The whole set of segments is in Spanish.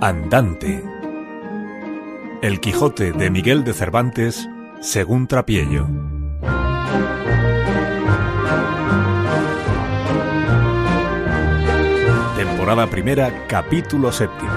Andante. El Quijote de Miguel de Cervantes, según Trapiello. Temporada primera, capítulo séptimo.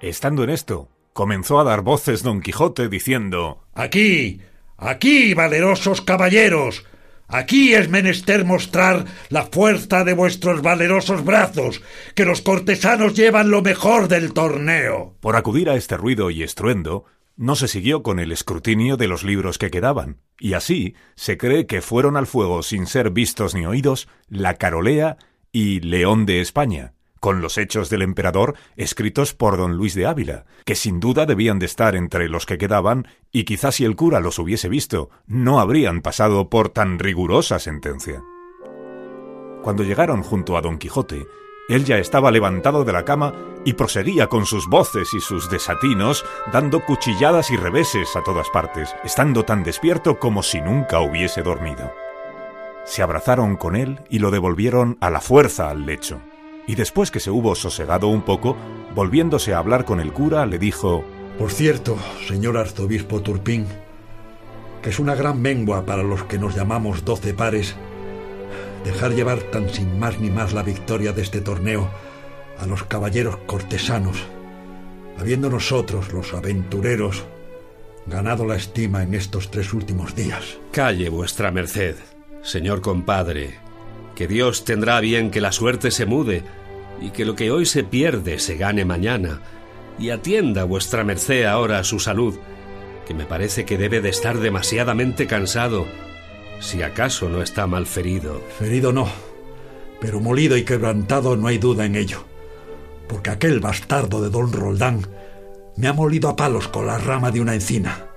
Estando en esto, comenzó a dar voces don Quijote diciendo Aquí, aquí, valerosos caballeros, aquí es menester mostrar la fuerza de vuestros valerosos brazos, que los cortesanos llevan lo mejor del torneo. Por acudir a este ruido y estruendo, no se siguió con el escrutinio de los libros que quedaban, y así se cree que fueron al fuego sin ser vistos ni oídos la Carolea y León de España, con los hechos del emperador escritos por don Luis de Ávila, que sin duda debían de estar entre los que quedaban, y quizás si el cura los hubiese visto, no habrían pasado por tan rigurosa sentencia. Cuando llegaron junto a don Quijote, él ya estaba levantado de la cama y proseguía con sus voces y sus desatinos, dando cuchilladas y reveses a todas partes, estando tan despierto como si nunca hubiese dormido. Se abrazaron con él y lo devolvieron a la fuerza al lecho y después que se hubo sosegado un poco, volviéndose a hablar con el cura, le dijo Por cierto, señor arzobispo Turpín, que es una gran mengua para los que nos llamamos doce pares, dejar llevar tan sin más ni más la victoria de este torneo a los caballeros cortesanos, habiendo nosotros, los aventureros, ganado la estima en estos tres últimos días. Calle vuestra merced, señor compadre, que Dios tendrá bien que la suerte se mude y que lo que hoy se pierde se gane mañana, y atienda vuestra merced ahora a su salud, que me parece que debe de estar demasiadamente cansado, si acaso no está mal ferido. Ferido no, pero molido y quebrantado no hay duda en ello, porque aquel bastardo de don Roldán me ha molido a palos con la rama de una encina.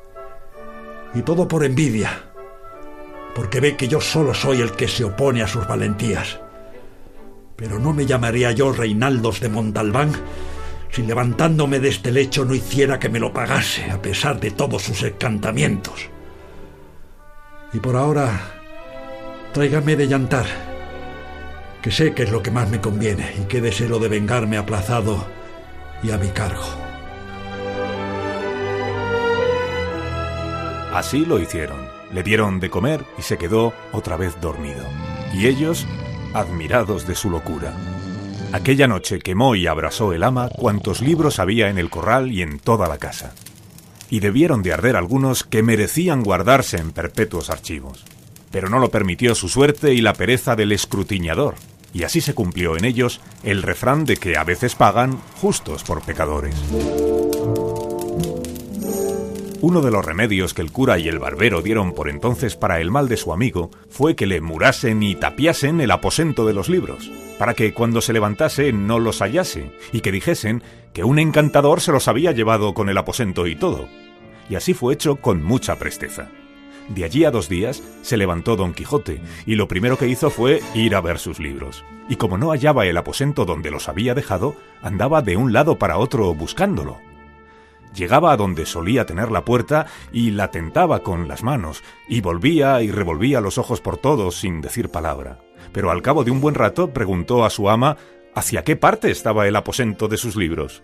Y todo por envidia, porque ve que yo solo soy el que se opone a sus valentías. Pero no me llamaría yo Reinaldos de Montalbán si levantándome de este lecho no hiciera que me lo pagase, a pesar de todos sus encantamientos. Y por ahora, tráigame de llantar, que sé que es lo que más me conviene y quédese lo de vengarme aplazado y a mi cargo. Así lo hicieron. Le dieron de comer y se quedó otra vez dormido. Y ellos admirados de su locura. Aquella noche quemó y abrasó el ama cuantos libros había en el corral y en toda la casa. Y debieron de arder algunos que merecían guardarse en perpetuos archivos. Pero no lo permitió su suerte y la pereza del escrutiñador, y así se cumplió en ellos el refrán de que a veces pagan justos por pecadores. Uno de los remedios que el cura y el barbero dieron por entonces para el mal de su amigo fue que le murasen y tapiasen el aposento de los libros, para que cuando se levantase no los hallase, y que dijesen que un encantador se los había llevado con el aposento y todo. Y así fue hecho con mucha presteza. De allí a dos días se levantó don Quijote, y lo primero que hizo fue ir a ver sus libros. Y como no hallaba el aposento donde los había dejado, andaba de un lado para otro buscándolo llegaba a donde solía tener la puerta y la tentaba con las manos, y volvía y revolvía los ojos por todos sin decir palabra. Pero al cabo de un buen rato preguntó a su ama hacia qué parte estaba el aposento de sus libros.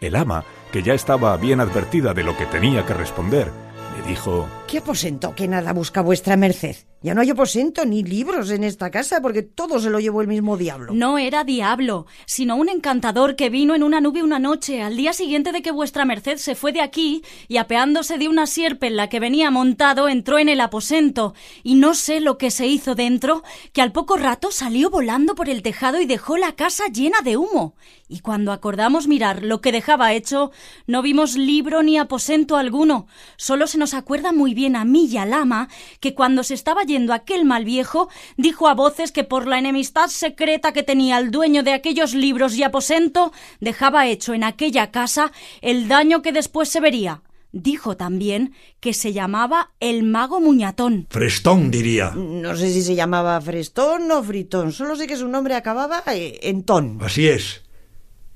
El ama, que ya estaba bien advertida de lo que tenía que responder, le dijo ¿Qué aposento que nada busca vuestra merced? Ya no hay aposento ni libros en esta casa porque todo se lo llevó el mismo diablo. No era diablo, sino un encantador que vino en una nube una noche al día siguiente de que vuestra merced se fue de aquí y apeándose de una sierpe en la que venía montado entró en el aposento y no sé lo que se hizo dentro, que al poco rato salió volando por el tejado y dejó la casa llena de humo. Y cuando acordamos mirar lo que dejaba hecho, no vimos libro ni aposento alguno. Solo se nos acuerda muy bien a mí y al ama que cuando se estaba aquel mal viejo, dijo a voces que por la enemistad secreta que tenía el dueño de aquellos libros y aposento, dejaba hecho en aquella casa el daño que después se vería. Dijo también que se llamaba el mago Muñatón. Frestón, diría. No sé si se llamaba Frestón o Fritón, solo sé que su nombre acababa eh, en ton. Así es.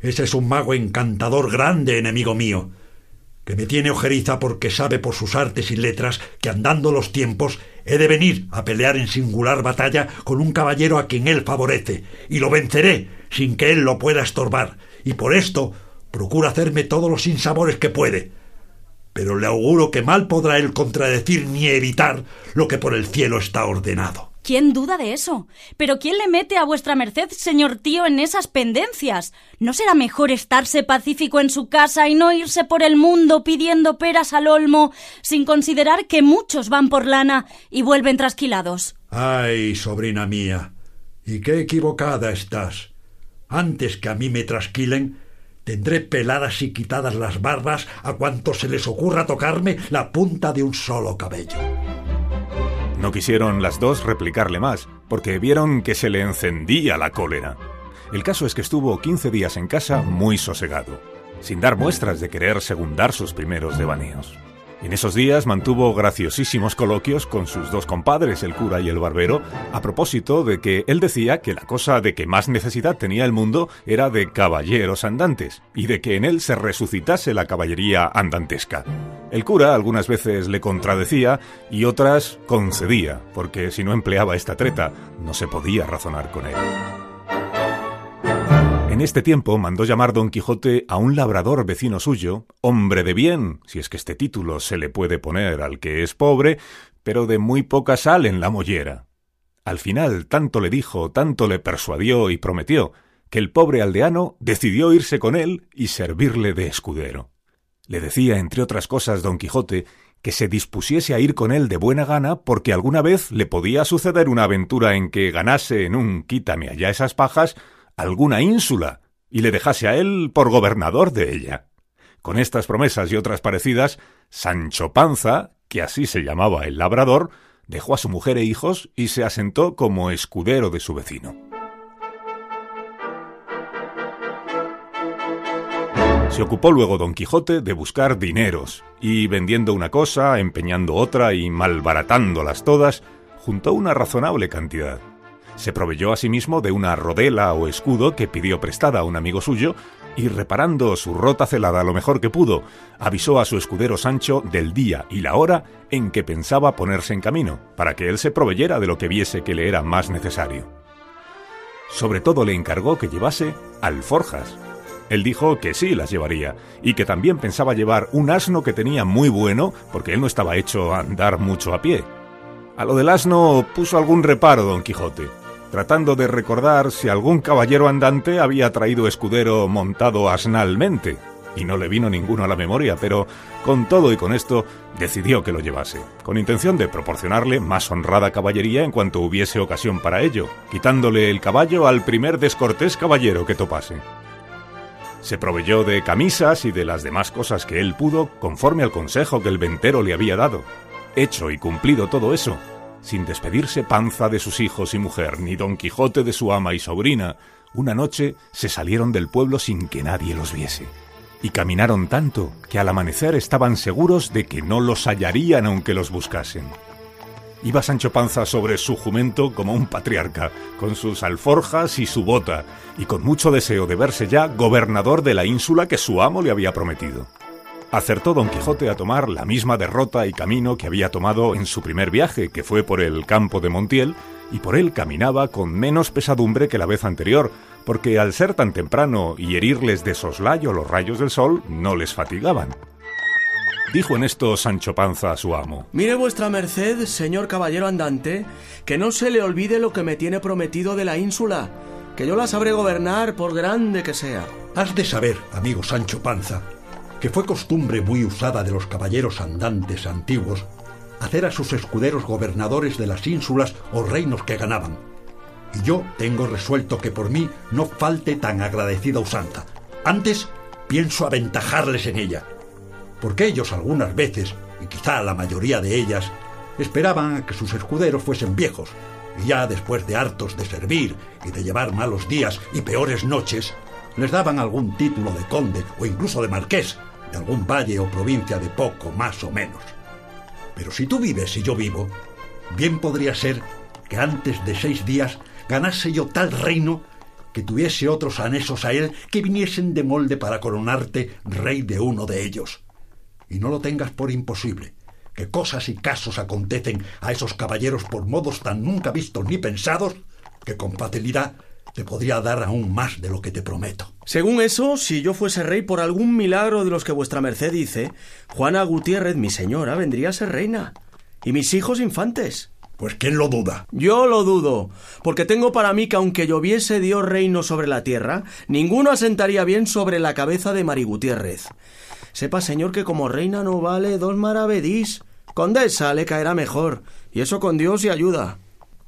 Ese es un mago encantador grande, enemigo mío que me tiene ojeriza porque sabe por sus artes y letras que andando los tiempos he de venir a pelear en singular batalla con un caballero a quien él favorece, y lo venceré sin que él lo pueda estorbar, y por esto procura hacerme todos los sinsabores que puede. Pero le auguro que mal podrá él contradecir ni evitar lo que por el cielo está ordenado. ¿Quién duda de eso? Pero ¿quién le mete a vuestra merced, señor tío, en esas pendencias? ¿No será mejor estarse pacífico en su casa y no irse por el mundo pidiendo peras al olmo, sin considerar que muchos van por lana y vuelven trasquilados? Ay, sobrina mía, y qué equivocada estás. Antes que a mí me trasquilen, tendré peladas y quitadas las barbas a cuanto se les ocurra tocarme la punta de un solo cabello. No quisieron las dos replicarle más, porque vieron que se le encendía la cólera. El caso es que estuvo 15 días en casa muy sosegado, sin dar muestras de querer segundar sus primeros devaneos. En esos días mantuvo graciosísimos coloquios con sus dos compadres, el cura y el barbero, a propósito de que él decía que la cosa de que más necesidad tenía el mundo era de caballeros andantes, y de que en él se resucitase la caballería andantesca. El cura algunas veces le contradecía y otras concedía, porque si no empleaba esta treta, no se podía razonar con él. En este tiempo mandó llamar don Quijote a un labrador vecino suyo, hombre de bien, si es que este título se le puede poner al que es pobre, pero de muy poca sal en la mollera. Al final tanto le dijo, tanto le persuadió y prometió, que el pobre aldeano decidió irse con él y servirle de escudero. Le decía, entre otras cosas, don Quijote, que se dispusiese a ir con él de buena gana porque alguna vez le podía suceder una aventura en que ganase en un quítame allá esas pajas alguna ínsula y le dejase a él por gobernador de ella. Con estas promesas y otras parecidas, Sancho Panza, que así se llamaba el labrador, dejó a su mujer e hijos y se asentó como escudero de su vecino. Se ocupó luego don Quijote de buscar dineros, y vendiendo una cosa, empeñando otra y malbaratándolas todas, juntó una razonable cantidad. Se proveyó asimismo de una rodela o escudo que pidió prestada a un amigo suyo, y reparando su rota celada lo mejor que pudo, avisó a su escudero Sancho del día y la hora en que pensaba ponerse en camino, para que él se proveyera de lo que viese que le era más necesario. Sobre todo le encargó que llevase alforjas, él dijo que sí las llevaría, y que también pensaba llevar un asno que tenía muy bueno, porque él no estaba hecho a andar mucho a pie. A lo del asno puso algún reparo don Quijote, tratando de recordar si algún caballero andante había traído escudero montado asnalmente, y no le vino ninguno a la memoria, pero con todo y con esto decidió que lo llevase, con intención de proporcionarle más honrada caballería en cuanto hubiese ocasión para ello, quitándole el caballo al primer descortés caballero que topase. Se proveyó de camisas y de las demás cosas que él pudo conforme al consejo que el ventero le había dado. Hecho y cumplido todo eso, sin despedirse Panza de sus hijos y mujer, ni Don Quijote de su ama y sobrina, una noche se salieron del pueblo sin que nadie los viese. Y caminaron tanto que al amanecer estaban seguros de que no los hallarían aunque los buscasen. Iba Sancho Panza sobre su jumento como un patriarca, con sus alforjas y su bota, y con mucho deseo de verse ya gobernador de la ínsula que su amo le había prometido. Acertó don Quijote a tomar la misma derrota y camino que había tomado en su primer viaje, que fue por el campo de Montiel, y por él caminaba con menos pesadumbre que la vez anterior, porque al ser tan temprano y herirles de soslayo los rayos del sol, no les fatigaban. Dijo en esto Sancho Panza a su amo. Mire vuestra merced, señor caballero andante, que no se le olvide lo que me tiene prometido de la ínsula, que yo la sabré gobernar por grande que sea. Has de saber, amigo Sancho Panza, que fue costumbre muy usada de los caballeros andantes antiguos hacer a sus escuderos gobernadores de las ínsulas o reinos que ganaban. Y yo tengo resuelto que por mí no falte tan agradecida usanza. Antes pienso aventajarles en ella porque ellos algunas veces, y quizá la mayoría de ellas, esperaban a que sus escuderos fuesen viejos, y ya después de hartos de servir y de llevar malos días y peores noches, les daban algún título de conde o incluso de marqués de algún valle o provincia de poco más o menos. Pero si tú vives y yo vivo, bien podría ser que antes de seis días ganase yo tal reino que tuviese otros anexos a él que viniesen de molde para coronarte rey de uno de ellos y no lo tengas por imposible, que cosas y casos acontecen a esos caballeros por modos tan nunca vistos ni pensados, que con facilidad te podría dar aún más de lo que te prometo. Según eso, si yo fuese rey por algún milagro de los que vuestra merced dice, Juana Gutiérrez, mi señora, vendría a ser reina. Y mis hijos infantes. Pues quién lo duda. Yo lo dudo, porque tengo para mí que aunque lloviese Dios reino sobre la tierra, ninguno asentaría bien sobre la cabeza de Mari Gutiérrez. Sepa, señor, que como reina no vale dos maravedís. Condesa le caerá mejor, y eso con Dios y ayuda.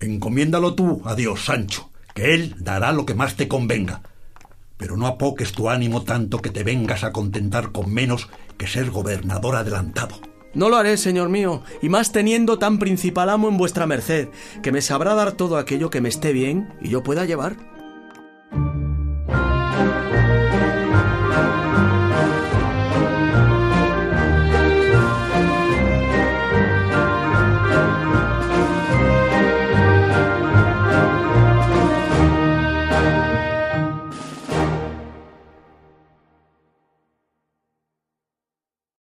Encomiéndalo tú a Dios, Sancho, que Él dará lo que más te convenga. Pero no apoques tu ánimo tanto que te vengas a contentar con menos que ser gobernador adelantado. No lo haré, señor mío, y más teniendo tan principal amo en vuestra merced, que me sabrá dar todo aquello que me esté bien y yo pueda llevar.